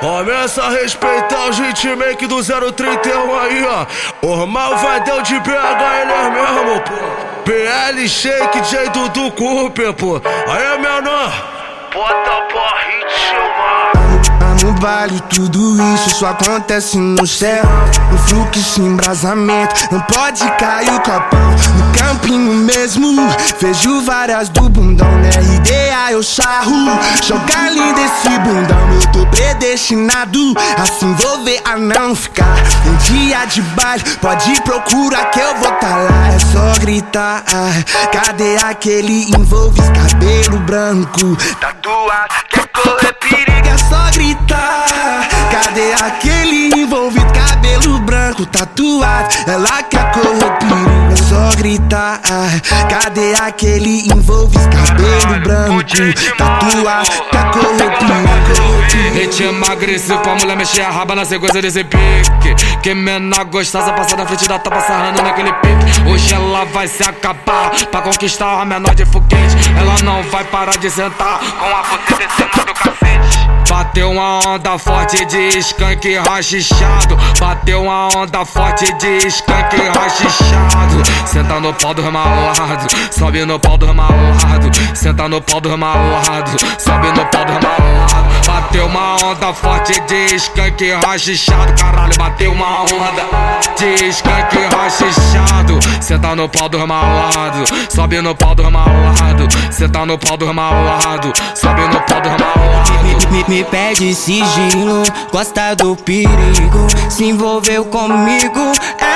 Começa a respeitar os hitmakes do 031 aí, ó. O mal vai deu de BH, ele é mesmo, pô. PL Shake, J Dudu Cooper, pô. Aí, menor. Bota pra baile, tudo isso só acontece no céu. No fluxo, embrasamento, não pode cair o copão. No campinho mesmo, vejo várias do bundão. Na RDA eu charro, jogar lindo esse bundão. Eu tô predestinado a se envolver, a não ficar. Em dia de baile, pode procurar que eu vou tá lá. É só gritar, cadê aquele envolve cabelo branco? Tatuado, quer correr perigo, é só gritar. Cadê aquele envolvido cabelo branco tatuado? Ela quer perigo, é só gritar. Cadê aquele envolvido cabelo branco tatuado? Quer correr Ritmo agressivo pra mulher mexer a raba na sequência desse pique. Que menor gostosa passa na frente da topa sarrando naquele pique. Hoje ela vai se acabar pra conquistar a menor de foguete. Ela não vai parar de sentar com a potência em cima do cacete. Bateu uma onda forte de skunk rachichado. Bateu uma onda forte de skunk rachichado. Senta no pau do remalado, sobe no pau do remalado. Senta no pau do remalado, sobe no pau do remalado. Bateu uma onda forte de skunk rachichado. Caralho, bateu uma onda de skunk rachichado. Senta no pau do remalado, sobe no pau do remalado. Senta no pau do remalado, sobe no pau do remalado. Me, me pede sigilo, gosta do perigo. Se envolveu comigo, me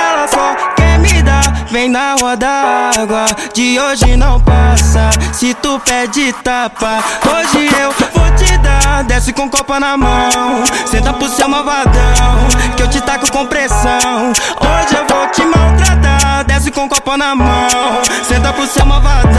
na roda água, de hoje não passa. Se tu pede tapa, hoje eu vou te dar. Desce com copa na mão, senta pro seu malvadão. Que eu te taco com pressão. Hoje eu vou te maltratar. Desce com copa na mão, senta pro seu malvadão.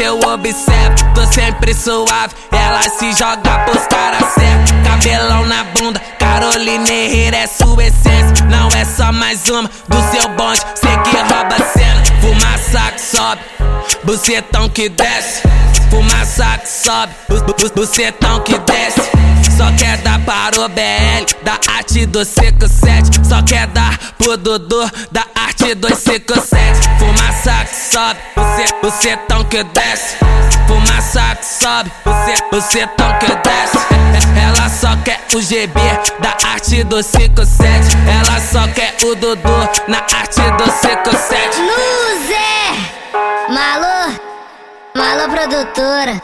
Lente eu observo. Tô sempre suave, ela se joga pros caras certos. Cabelão na bunda, Carolina Herrera é sua essência. Não é só mais uma do seu bonde, cê que rouba cena. Fumaça que sobe, bucetão que desce. Fumaça que sobe, bu- bu- bucetão que desce. Só quer dar para o BL da arte do 57. Só quer dar pro Dudu da arte 257. Fumaça que sobe, buce- bucetão que desce. Fumaça que sobe, buce- bucetão que desce. Ela só quer o GB da arte do 57. Ela só quer o Dudu na arte do 57. Luzer! Malu! Malu produtora!